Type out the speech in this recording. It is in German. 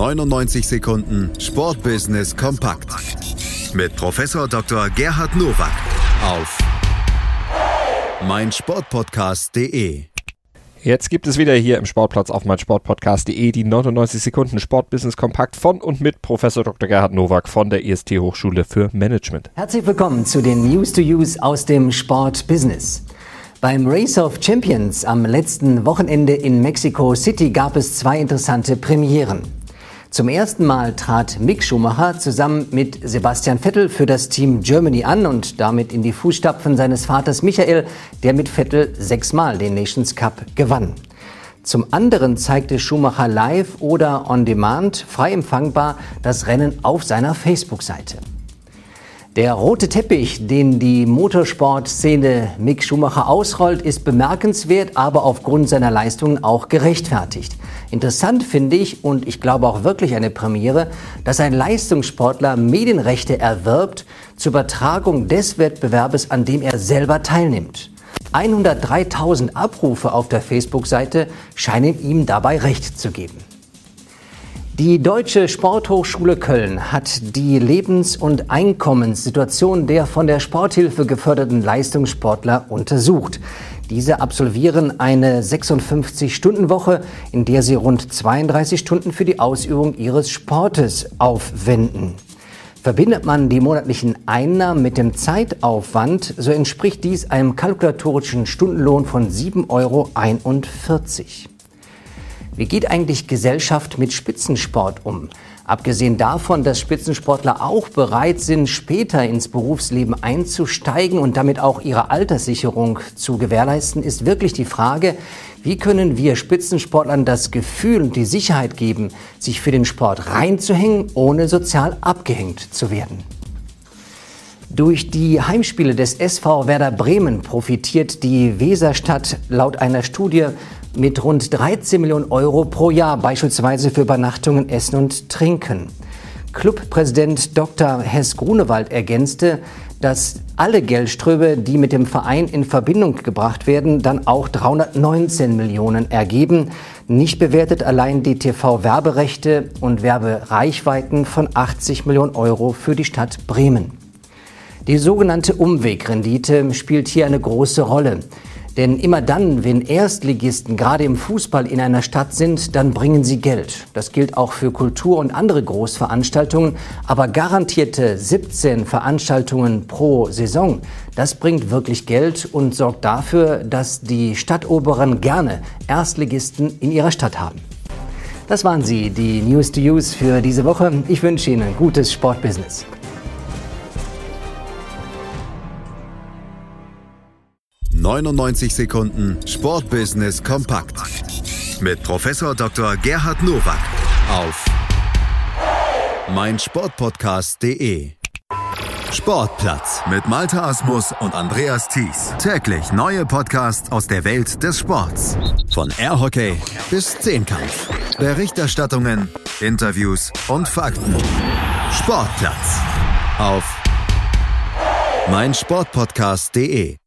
99 Sekunden Sportbusiness kompakt mit Professor Dr. Gerhard Nowak auf meinsportpodcast.de. Jetzt gibt es wieder hier im Sportplatz auf meinsportpodcast.de die 99 Sekunden Sportbusiness kompakt von und mit Professor Dr. Gerhard Nowak von der EST Hochschule für Management. Herzlich willkommen zu den News to Use aus dem Sportbusiness. Beim Race of Champions am letzten Wochenende in Mexico City gab es zwei interessante Premieren. Zum ersten Mal trat Mick Schumacher zusammen mit Sebastian Vettel für das Team Germany an und damit in die Fußstapfen seines Vaters Michael, der mit Vettel sechsmal den Nations Cup gewann. Zum anderen zeigte Schumacher live oder on demand frei empfangbar das Rennen auf seiner Facebook-Seite. Der rote Teppich, den die Motorsportszene Mick Schumacher ausrollt, ist bemerkenswert, aber aufgrund seiner Leistungen auch gerechtfertigt. Interessant finde ich und ich glaube auch wirklich eine Premiere, dass ein Leistungssportler Medienrechte erwirbt zur Übertragung des Wettbewerbes, an dem er selber teilnimmt. 103.000 Abrufe auf der Facebook-Seite scheinen ihm dabei recht zu geben. Die Deutsche Sporthochschule Köln hat die Lebens- und Einkommenssituation der von der Sporthilfe geförderten Leistungssportler untersucht. Diese absolvieren eine 56-Stunden-Woche, in der sie rund 32 Stunden für die Ausübung ihres Sportes aufwenden. Verbindet man die monatlichen Einnahmen mit dem Zeitaufwand, so entspricht dies einem kalkulatorischen Stundenlohn von 7,41 Euro. Wie geht eigentlich Gesellschaft mit Spitzensport um? Abgesehen davon, dass Spitzensportler auch bereit sind, später ins Berufsleben einzusteigen und damit auch ihre Alterssicherung zu gewährleisten, ist wirklich die Frage, wie können wir Spitzensportlern das Gefühl und die Sicherheit geben, sich für den Sport reinzuhängen, ohne sozial abgehängt zu werden? Durch die Heimspiele des SV Werder Bremen profitiert die Weserstadt laut einer Studie mit rund 13 Millionen Euro pro Jahr, beispielsweise für Übernachtungen, Essen und Trinken. Clubpräsident Dr. Hess Grunewald ergänzte, dass alle Geldströme, die mit dem Verein in Verbindung gebracht werden, dann auch 319 Millionen ergeben. Nicht bewertet allein die TV-Werberechte und Werbereichweiten von 80 Millionen Euro für die Stadt Bremen. Die sogenannte Umwegrendite spielt hier eine große Rolle. Denn immer dann, wenn Erstligisten gerade im Fußball in einer Stadt sind, dann bringen sie Geld. Das gilt auch für Kultur und andere Großveranstaltungen. Aber garantierte 17 Veranstaltungen pro Saison, das bringt wirklich Geld und sorgt dafür, dass die Stadtoberen gerne Erstligisten in ihrer Stadt haben. Das waren sie, die News to Use für diese Woche. Ich wünsche Ihnen gutes Sportbusiness. 99 Sekunden Sportbusiness kompakt mit Professor Dr. Gerhard Nowak auf meinsportpodcast.de. Sportplatz mit Malta Asmus und Andreas Thies. Täglich neue Podcasts aus der Welt des Sports. Von Airhockey bis Zehnkampf. Berichterstattungen, Interviews und Fakten. Sportplatz auf meinsportpodcast.de.